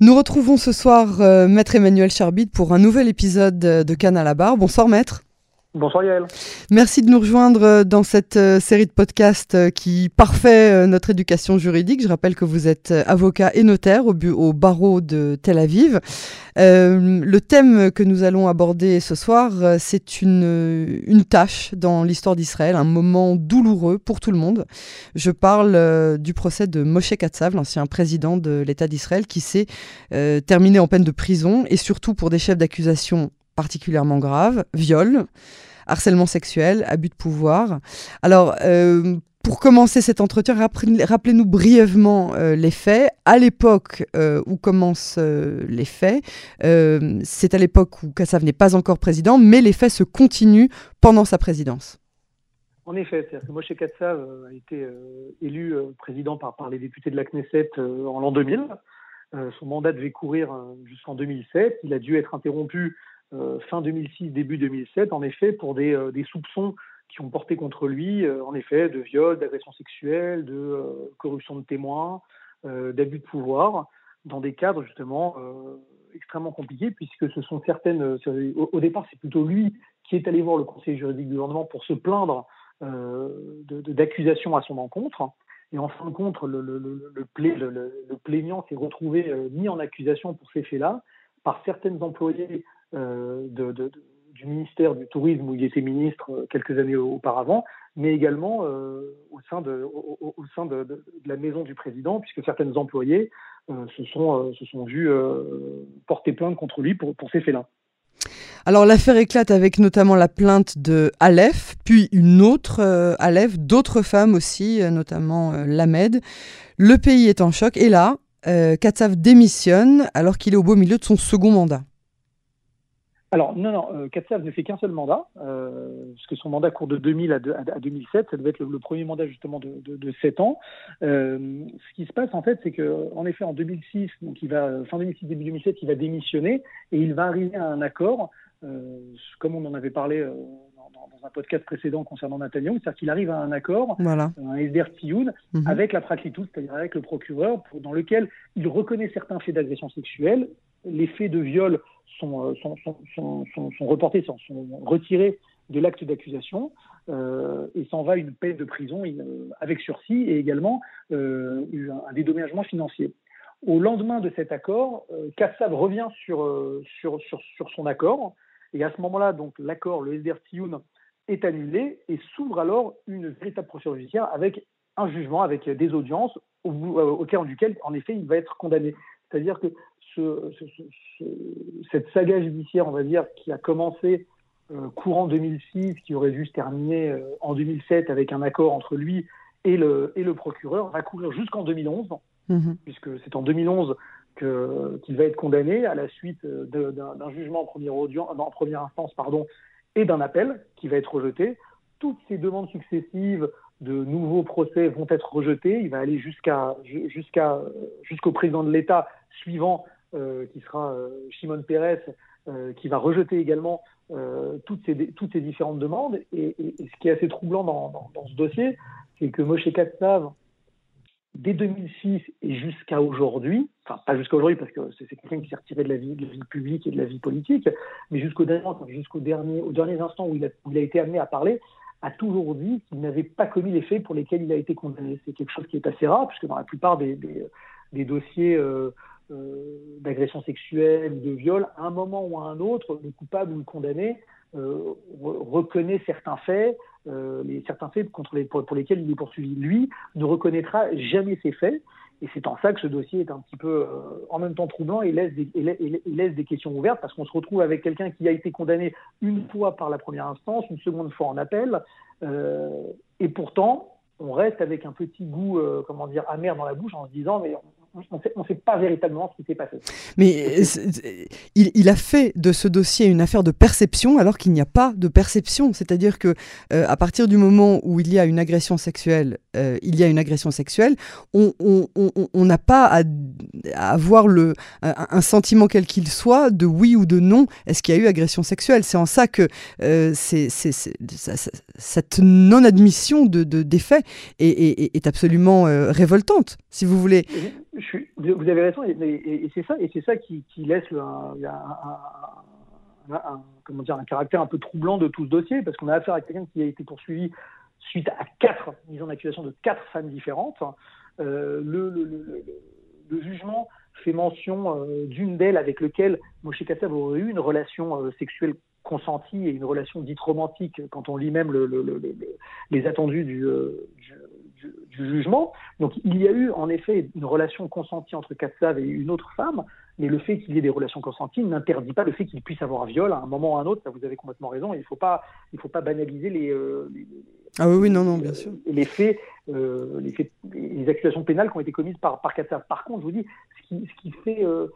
Nous retrouvons ce soir euh, Maître Emmanuel Charbit pour un nouvel épisode de Cannes à la barre. Bonsoir Maître. Bonsoir Yael. Merci de nous rejoindre euh, dans cette euh, série de podcasts euh, qui parfait notre éducation juridique. Je rappelle que vous êtes avocat et notaire au, au barreau de Tel Aviv. Le thème que nous allons aborder ce soir, c'est une, tâche dans l'histoire d'Israël, un moment douloureux pour tout le monde. Je parle du procès de Moshe Katsav, l'ancien président de l'État d'Israël, qui s'est terminé en peine de prison et surtout pour des chefs d'accusation particulièrement graves, viol, harcèlement sexuel, abus de pouvoir. Alors, euh, pour commencer cet entretien, rappelez-nous brièvement euh, les faits. À l'époque euh, où commencent les faits, c'est à l'époque où Kassav n'est pas encore président, mais les faits se continuent pendant sa présidence. En effet, c'est-à-dire que Moshe Katsav a été élu président par, par les députés de la Knesset en l'an 2000. Euh, son mandat devait courir jusqu'en 2007. Il a dû être interrompu fin 2006, début 2007, en effet, pour des, euh, des soupçons qui ont porté contre lui, euh, en effet, de viol, d'agression sexuelle, de euh, corruption de témoins, euh, d'abus de pouvoir, dans des cadres justement euh, extrêmement compliqués, puisque ce sont certaines. euh, Au, départ, c'est plutôt lui qui est allé voir le conseil juridique du gouvernement pour se plaindre euh, d'accusations à son encontre. Et en fin de compte, le, le, le, le, pla- le- le- le plaignant s'est retrouvé euh, mis en accusation pour ces faits-là par certaines employés euh, de- du ministère du Tourisme où il était ministre euh, quelques années auparavant, mais également euh, au sein, de, la maison du président, puisque certaines employés euh, se, sont, euh, euh, porter plainte contre lui pour, pour ces faits-là. Alors l'affaire éclate avec notamment la plainte de Aleph, puis une autre euh, Aleph, d'autres femmes aussi, euh, notamment euh, Lamed. Le pays est en choc et là, euh, Katsav démissionne alors qu'il est au beau milieu de son second mandat. Alors, non, non, euh, Katsav ne fait qu'un seul mandat, euh, parce que son mandat court de 2000 à, de- à- à 2007, ça devait être le, le premier mandat justement de, de, de 7 ans. Euh, ce qui se passe en fait, c'est que en effet en 2006, donc il va fin 2006 début 2007, il va démissionner et il va arriver à un accord, euh, comme on en avait parlé euh, dans, un podcast précédent concernant Netanyahu, c'est-à-dire qu'il arrive à un accord, Voilà. un SDR Tioun, Mhm. avec la Praklitout, c'est-à-dire avec le procureur, pour- dans lequel il reconnaît certains faits d'agression sexuelle. Les faits de viol sont, euh, sont, sont, sont, sont, reportés, sont, retirés de l'acte d'accusation euh, et s'en va une peine de prison euh, avec sursis et également un, dédommagement financier. Au lendemain de cet accord, euh, Kassav revient sur, sur, sur, sur son accord et à ce moment-là, donc l'accord, le SDR est annulé et s'ouvre alors une véritable procédure judiciaire avec un jugement, avec des audiences au, au duquel, en effet, il va être condamné. C'est-à-dire que ce, ce- ce- ce- cette saga judiciaire, on va dire, qui a commencé euh, courant 2006, qui aurait dû se terminer euh, en 2007 avec un accord entre lui et le, et le procureur, va courir jusqu'en 2011, Mhm. puisque c'est en 2011 que- qu'il va être condamné à la suite euh, d'un jugement en première, audien- en première instance pardon, et d'un appel qui va être rejeté. Toutes ces demandes successives de nouveaux procès vont être rejetées. Il va aller jusqu'à ju- jusqu'à jusqu'au président de l'État suivant, qui sera euh, Shimon Peres, euh, qui va rejeter également euh, toutes, ces, différentes demandes. Et, ce qui est assez troublant dans, ce dossier, c'est que Moshe Katsav, dès 2006 et jusqu'à aujourd'hui, enfin pas jusqu'à aujourd'hui parce que c'est quelqu'un qui s'est retiré de la vie, publique et de la vie politique, mais jusqu'au dernier, jusqu'au dernier, aux derniers instants où il, a, été amené à parler, a toujours dit qu'il n'avait pas commis les faits pour lesquels il a été condamné. C'est quelque chose qui est assez rare, puisque dans la plupart des, dossiers euh, euh, d'agression sexuelle de viol, à un moment ou à un autre, le coupable ou le condamné euh, re- reconnaît certains faits, euh, certains faits pour, lesquels il est poursuivi. Lui ne reconnaîtra jamais ces faits. Et c'est en ça que ce dossier est un petit peu euh, en même temps troublant et laisse, des, laisse des questions ouvertes parce qu'on se retrouve avec quelqu'un qui a été condamné une fois par la première instance, une seconde fois en appel, euh, et pourtant on reste avec un petit goût, euh, comment dire, amer dans la bouche en se disant mais on ne sait pas véritablement ce qui s'est passé. Mais euh, il, il a fait de ce dossier une affaire de perception alors qu'il n'y a pas de perception. C'est-à-dire que euh, à partir du moment où il y a une agression sexuelle, euh, il y a une agression sexuelle, on n'a pas à, à avoir le, un, sentiment quel qu'il soit de oui ou de non. Est-ce qu'il y a eu agression sexuelle? C'est en ça que euh, c'est, cette non-admission de, de, des faits est, est- est absolument révoltante, si vous voulez. Vous avez raison, et, c'est ça, et c'est ça qui, laisse un, caractère un peu troublant de tout ce dossier, parce qu'on a affaire à quelqu'un qui a été poursuivi suite à quatre mises en accusation de quatre femmes différentes. Euh, le, jugement fait mention euh, d'une d'elles avec lequel Moshe Kassav aurait eu une relation euh, sexuelle consentie et une relation dite romantique quand on lit même les attendus du, du, jugement. Donc il y a eu en effet une relation consentie entre Kassav et une autre femme, mais le fait qu'il y ait des relations consenties n'interdit pas le fait qu'il puisse avoir un viol à un moment ou à un autre. Ça, vous avez complètement raison. Il ne faut pas, il faut pas banaliser les, euh, ah oui, oui, non, non, bien sûr. les faits, euh, les, faits, les accusations pénales qui ont été commises par par Kassav. Par contre, je vous dis, ce qui, ce qui fait euh,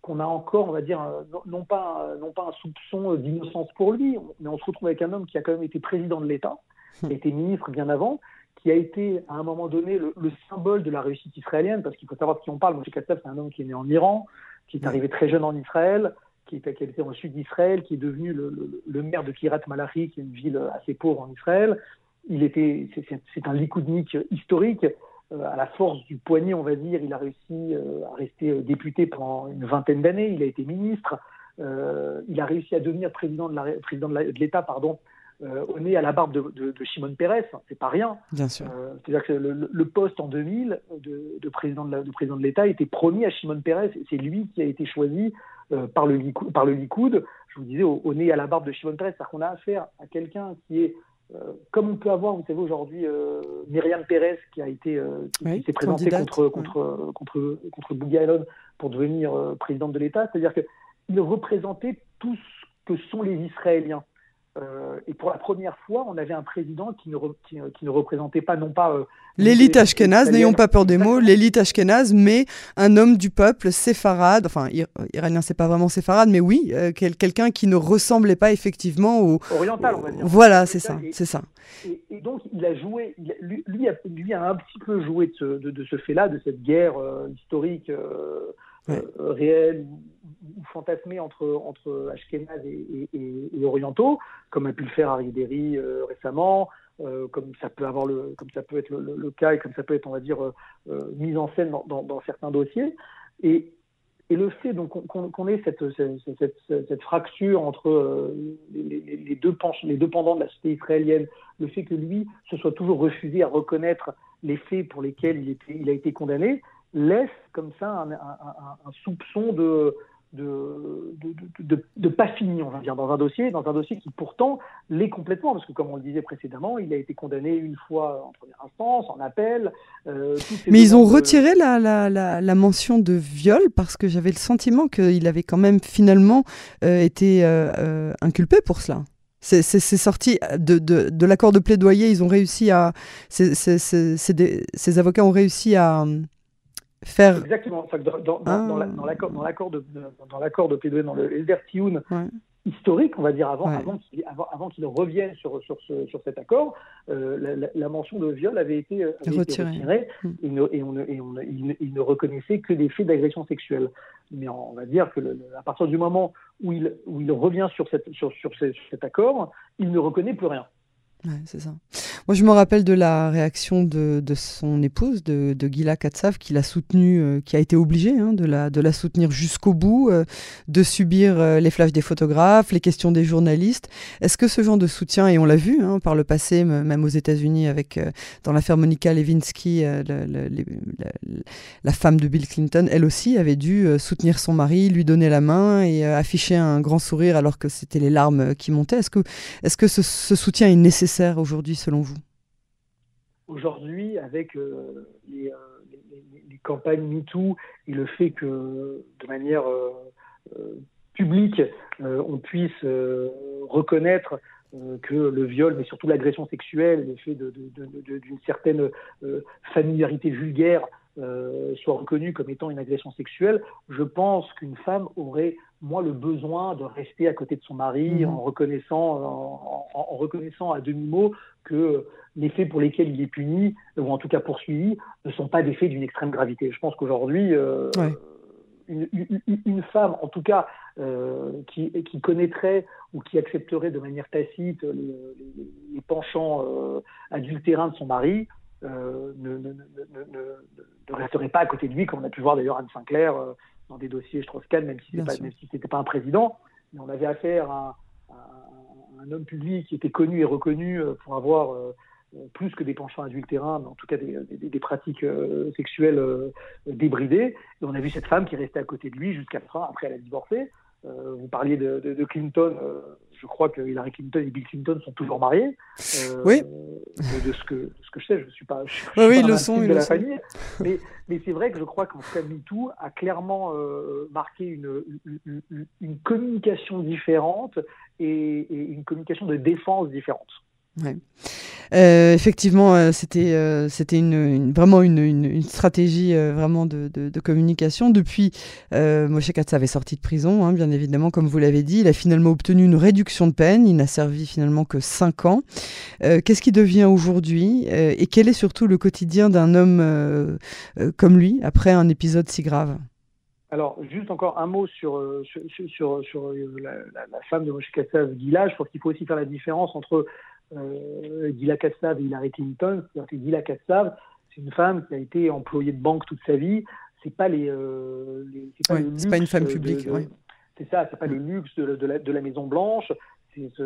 qu'on a encore, on va dire, non, pas, non pas un soupçon d'innocence pour lui, mais on se retrouve avec un homme qui a quand même été président de l'État, qui a été ministre bien avant, qui a été à un moment donné le, symbole de la réussite israélienne, parce qu'il faut savoir de qui on parle. Moshe Katsav, c'est un homme qui est né en Iran, qui est arrivé très jeune en Israël, qui, est, qui était au sud d'Israël, qui est devenu le, maire de Kirat Malachi, qui est une ville assez pauvre en Israël. Il était, c'est un likoudnik historique. Euh, à la force du poignet, on va dire, il a réussi euh, à rester euh, député pendant une vingtaine d'années. Il a été ministre. il a réussi à devenir président de président de l'État, pardon, euh, on est à la barbe de, de, de Shimon Peres, c'est pas rien. Bien sûr. Euh, c'est-à-dire que le, poste en 2000 de, président de, président de l'État était promis à Shimon Peres. C'est lui qui a été choisi euh, par, le Likoud, par le Likoud. Je vous disais, au, nez à la barbe de Shimon Peres. C'est-à-dire qu'on a affaire à quelqu'un qui est, comme on peut avoir, vous savez, aujourd'hui, Myriam Peres qui a été, qui, s'est présentée contre, contre, contre, contre Bougie pour devenir présidente de l'État. C'est-à-dire qu'il représentait tout ce que sont les Israéliens. Euh, et pour la première fois, on avait un président qui ne, qui, qui ne représentait pas non pas... Euh, l'élite ashkénaze, n'ayons pas peur des mots, l'élite ashkénaze, mais un homme du peuple séfarade, enfin iranien c'est pas vraiment séfarade, mais oui, euh, quelqu'un qui ne ressemblait pas effectivement au... Oriental, on va dire. Voilà, c'est ça, c'est ça. Et, donc il a joué, lui, lui, a, lui, a, un petit peu joué de ce, de, ce fait-là, de cette guerre historique réelle ou fantasmé entre, entre Ashkenaz et, orientaux, comme a pu le faire Harry Derry euh, récemment, euh, comme ça peut avoir le, comme ça peut être le, cas et comme ça peut être, on va dire, euh, mis en scène dans, certains dossiers. Et, et le fait qu'on ait cette, cette, cette, fracture entre les, les, deux penches, les deux pendants de la société israélienne, le fait que lui se soit toujours refusé à reconnaître les faits pour lesquels il, était, il a été condamné, laisse comme ça un, un, un soupçon de, de, de, de, pas fini, on va dire, dans un dossier, dans un dossier qui pourtant l'est complètement, parce que comme on le disait précédemment, il a été condamné une fois en première instance, en appel. Euh, Mais ils ont retiré la, la, la, mention de viol parce que j'avais le sentiment qu'il avait quand même finalement euh, été euh, inculpé pour cela. C'est sorti de, de, de l'accord de plaidoyer, ils ont réussi à. ces avocats ont réussi à faire. Exactement. Dans, ah. dans, l'accord de, dans l'accord de plaidoyer, dans le Elder historique, on va dire, avant, avant qu'il avant, qu'il revienne sur, sur, ce, sur cet accord, euh, la, mention de viol avait été, retirée, mm. et, on, et on, il, ne reconnaissait que des faits d'agression sexuelle. Mais on va dire que à partir du moment où il, où il revient sur, cette, sur, sur cet accord, il ne reconnaît plus rien. Ouais, c'est ça. Moi, je me rappelle de la réaction de, de son épouse, de, de Gila Katsav, qui l'a soutenue, euh, qui a été obligée hein, de, la, de la soutenir jusqu'au bout, euh, de subir euh, les flashs des photographes, les questions des journalistes. Est-ce que ce genre de soutien, et on l'a vu hein, par le passé, même aux États-Unis, avec dans l'affaire Monica Lewinsky, la, femme de Bill Clinton, elle aussi avait dû soutenir son mari, lui donner la main et afficher un grand sourire alors que c'était les larmes qui montaient. Est-ce que, est -ce, que ce soutien est nécessaire aujourd'hui selon vous? Aujourd'hui, avec euh, euh, les, les, campagnes MeToo et le fait que de manière euh, publique, on puisse reconnaître que le viol, mais surtout l'agression sexuelle, le fait d'une certaine familiarité vulgaire euh, soit reconnue comme étant une agression sexuelle, je pense qu'une femme aurait moins le besoin de rester à côté de son mari mhm. en reconnaissant, en, reconnaissant à demi-mot que les faits pour lesquels il est puni, ou en tout cas poursuivi, ne sont pas des faits d'une extrême gravité. Je pense qu'aujourd'hui, euh, une, femme, en tout cas, euh, qui, qui, connaîtrait ou qui accepterait de manière tacite les, les, penchants adultérins de son mari, ne, ne, resterait pas à côté de lui, comme on a pu voir d'ailleurs Anne Sinclair dans des dossiers Strauss-Kahn, même si ce n'était pas un président. Mais on avait affaire à, à, un homme public qui était connu et reconnu pour avoir plus que des penchants adultérins, mais en tout cas des, des, des pratiques sexuelles débridées. Et on a vu cette femme qui restait à côté de lui jusqu'à la fin, après elle a divorcé. Euh, vous parliez de, de, de Clinton. Euh, je crois que Hillary Clinton et Bill Clinton sont toujours mariés. Euh, oui. De, ce que, de ce que je sais, je ne suis pas. Je, suis oui, ils le sont. De la famille. Mais, mais c'est vrai que je crois qu'en tout cas, MeToo a clairement marqué une, une, une, communication différente et, et une communication de défense différente. Ouais. Euh, effectivement, euh, c'était euh, c'était une, vraiment une, stratégie vraiment de, communication. Depuis, Moshe Katsav est sorti de prison, hein, bien évidemment, comme vous l'avez dit. Il a finalement obtenu une réduction de peine. Il n'a servi finalement que 5 ans. Qu'est-ce qui devient aujourd'hui Et quel est surtout le quotidien d'un homme comme lui après un épisode si grave? Alors, juste encore un mot sur, sur, sur, la, femme de Moshe Katsav, Gila. Je pense qu'il faut aussi faire la différence entre euh, Gila Kassav et Hillary Clinton. C'est-à-dire que Gila Kassav, c'est une femme qui a été employée de banque toute sa vie. C'est pas les, euh, c'est pas, pas, une femme publique. C'est ça, c'est pas le luxe de, de, la, de la Maison Blanche. C'est ce,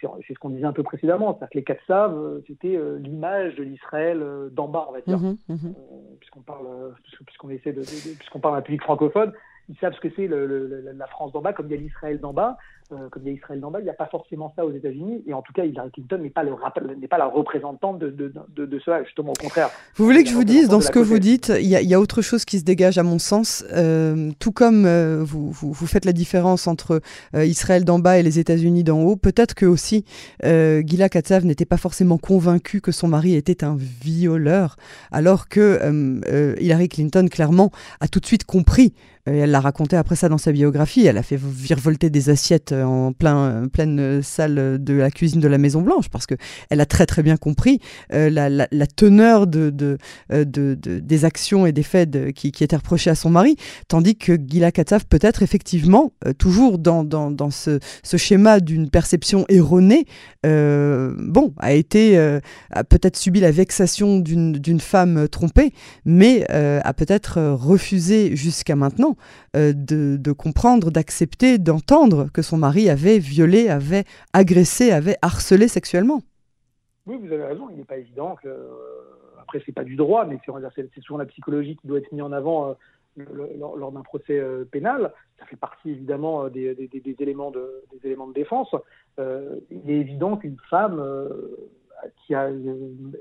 ce qu'on disait un peu précédemment, c'est-à-dire que les Kassav, euh, c'était euh, l'image de l'Israël d'en bas, on va dire, mm -hmm, puisqu'on parle, puisqu'on essaie de, puisqu'on parle d'un public francophone ils savent ce que c'est la France d'en bas, comme il y a l'Israël d'en bas. Euh, comme il y a Israël d'en bas, il n'y a pas forcément ça aux États-Unis. Et en tout cas, Hillary Clinton n'est pas, le, n'est pas la représentante de, de, de, cela, justement au contraire. Vous voulez que je vous dise, dans ce que vous dites, il y, a, y, a autre chose qui se dégage à mon sens. Euh, tout comme euh, vous, vous, vous, faites la différence entre Israël d'en bas et les États-Unis d'en haut, peut-être que aussi Gila Katsav n'était pas forcément convaincue que son mari était un violeur, alors que Hillary Clinton, clairement, a tout de suite compris elle l'a raconté après ça dans sa biographie. Elle a fait virevolter des assiettes en plein, pleine salle de la cuisine de la Maison Blanche parce que elle a très très bien compris euh, la, teneur de, de, euh, de, de, des actions et des faits qui, étaient reprochés à son mari, tandis que Gila Katsav peut-être effectivement euh, toujours dans, dans, ce, schéma d'une perception erronée, euh, bon, a été a peut-être subi la vexation d'une femme trompée, mais a peut-être refusé jusqu'à maintenant euh, de, comprendre, d'accepter, d'entendre que son mari avait violé, avait agressé, avait harcelé sexuellement. Oui, vous avez raison. Il n'est pas évident que. Euh, après, c'est pas du droit, mais c'est souvent la psychologie qui doit être mise en avant. Euh, lors, d'un procès pénal, ça fait partie évidemment des, éléments, de, défense. Il est évident qu'une femme qui a,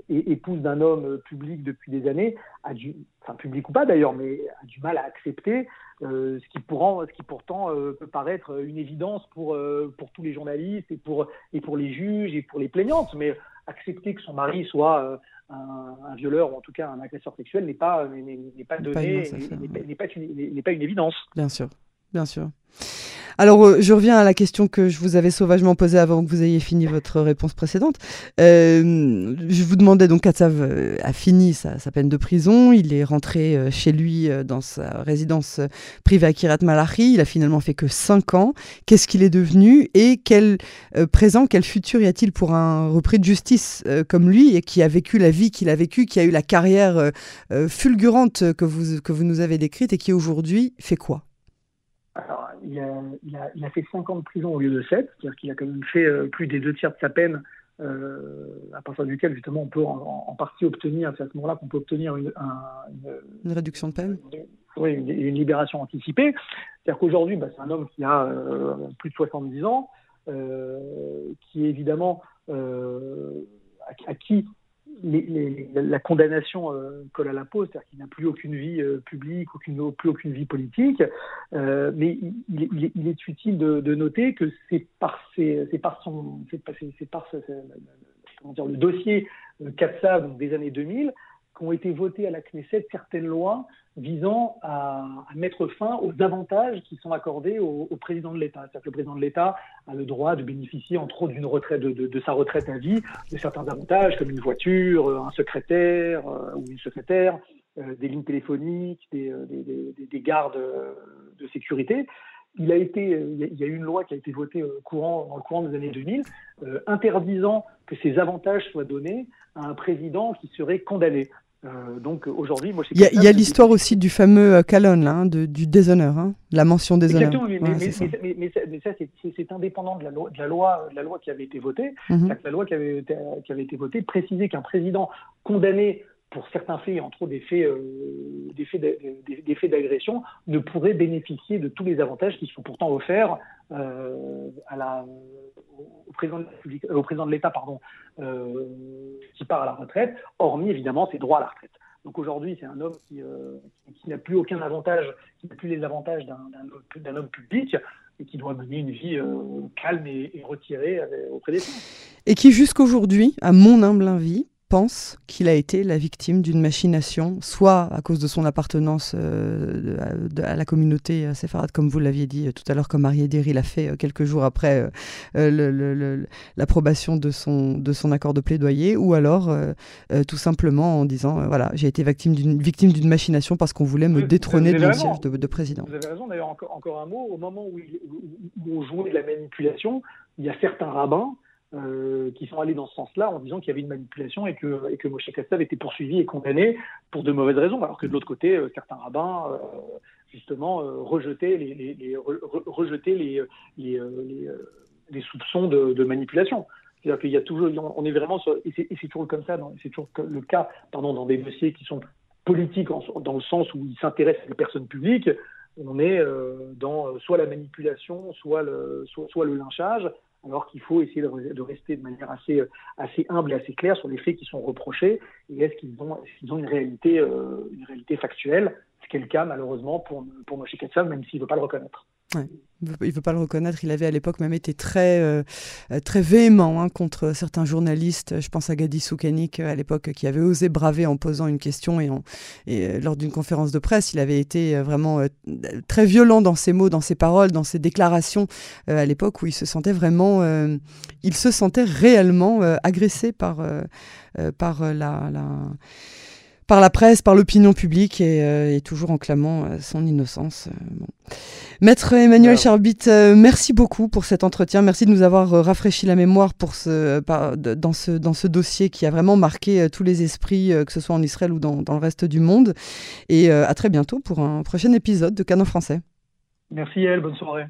épouse d'un homme public depuis des années, a du, enfin public ou pas d'ailleurs, mais a du mal à accepter euh, ce, qui ce qui pourtant euh, peut paraître une évidence pour, euh, pour tous les journalistes et pour, et pour les juges et pour les plaignantes. Mais accepter que son mari soit un, un, violeur ou en tout cas un agresseur sexuel n'est pas, n'est pas donné, n'est pas, pas, pas une évidence. Bien sûr, bien sûr. Alors, euh, je reviens à la question que je vous avais sauvagement posée avant que vous ayez fini votre réponse précédente. Euh, je vous demandais donc, Katsav euh, a fini sa, peine de prison. Il est rentré chez lui dans sa résidence privée à Kirat Malachi. Il a finalement fait que 5 ans. Qu'est-ce qu'il est devenu et quel présent, quel futur y a-t-il pour un repris de justice comme lui et qui a vécu la vie qu'il a vécue, qui a eu la carrière fulgurante que vous, que vous nous avez décrite et qui aujourd'hui fait quoi? Il a, il, a, il a, fait 5 ans de prison au lieu de 7, c'est-à-dire qu'il a quand même fait euh, plus des deux tiers de sa peine, euh, à partir duquel justement on peut en, en partie obtenir, c'est à ce moment-là qu'on peut obtenir une, un, une, une, réduction de peine une, Oui, une, libération anticipée. C'est-à-dire qu'aujourd'hui, bah, c'est un homme qui a euh, plus de 70 ans, qui évidemment, à, à, qui la condamnation euh, colle à la peau, c'est-à-dire qu'il n'a plus aucune vie euh, publique, aucune, plus aucune vie politique, euh, mais il, il, il, est utile de, de noter que c'est par, par, son, c'est par ce, comment dire, le dossier euh, CAPSA donc des années 2000 qu'ont été votées à la Knesset certaines lois visant à, mettre fin aux avantages qui sont accordés au, président de l'État. C'est-à-dire que le président de l'État a le droit de bénéficier, entre autres, retraite de, sa retraite à vie, de certains avantages comme une voiture, un secrétaire euh, ou une secrétaire, euh, des lignes téléphoniques, des, euh, des, des, des gardes euh, de sécurité. il a été, il y a eu une loi qui a été votée courant, dans le courant des années 2000, interdisant que ces avantages soient donnés à un président qui serait condamné. Euh, donc aujourd'hui, moi, il y a, l'histoire aussi du fameux euh, Calonne, là, hein, du déshonneur, hein, la mention déshonneur. Exactement, mais, mais, ça, c'est indépendant de la, loi, de la, loi, de la loi qui avait été votée. Mhm. La loi qui avait, qui avait été votée précisait qu'un président condamné pour certains faits, entre autres des faits, euh, des faits, d'agression, ne pourrait bénéficier de tous les avantages qui sont pourtant offerts euh, à la, au président de euh, au président de l'État, pardon, qui part à la retraite, hormis évidemment ses droits à la retraite. Donc aujourd'hui, c'est un homme qui, n'a plus aucun avantage, qui n'a plus les avantages d'un homme public et qui doit mener une vie calme et, et retirée auprès des siens. Et qui jusqu'aujourd'hui, à mon humble avis, pense qu'il a été la victime d'une machination, soit à cause de son appartenance euh, à la communauté euh, séfarade, comme vous l'aviez dit euh, tout à l'heure, comme Marie Ederi l'a fait quelques jours après l'approbation de, son, de son accord de plaidoyer, ou alors tout simplement en disant voilà, j'ai été victime d'une victime d'une machination parce qu'on voulait me détrôner de mon siège de, président. Vous avez raison, d'ailleurs, encore, encore, un mot, au moment où, où on jouait de la manipulation, il y a certains rabbins euh, qui sont allés dans ce sens-là en disant qu'il y avait une manipulation et que, et que Moshe Kassav était poursuivi et condamné pour de mauvaises raisons, alors que de l'autre côté, euh, certains rabbins, euh, justement, rejetaient les, soupçons de, manipulation. C'est-à-dire qu'il y a toujours, on est vraiment et c'est toujours comme ça, c'est toujours le cas, pardon, dans des dossiers qui sont politiques dans le sens où ils s'intéressent aux personnes publiques, on est dans soit la manipulation, soit le lynchage, alors qu'il faut essayer de, rester de manière assez, assez humble et assez claire sur les faits qui sont reprochés et est-ce qu'ils ont, une, réalité, euh, une réalité factuelle, ce qui est le cas malheureusement pour, pour Moshe même s'il ne veut pas le reconnaître. Ouais. Il veut pas le reconnaître. Il avait à l'époque même été très, euh, très véhément hein, contre certains journalistes. Je pense à Gadi Soukanik à l'époque qui avait osé braver en posant une question et, euh, lors d'une conférence de presse, il avait été euh, vraiment très violent dans ses mots, dans ses paroles, dans ses déclarations à l'époque où il se sentait vraiment, il se sentait réellement agressé par, par la par la presse, par l'opinion publique et, euh, toujours en clamant euh, son innocence. Euh, Maître Emmanuel Charbit, merci beaucoup pour cet entretien. Merci de nous avoir rafraîchi la mémoire pour ce, dans, ce, dans ce dossier qui a vraiment marqué tous les esprits, que ce soit en Israël ou dans, dans le reste du monde. Et à très bientôt pour un prochain épisode de Canon français. Merci Elle, bonne soirée.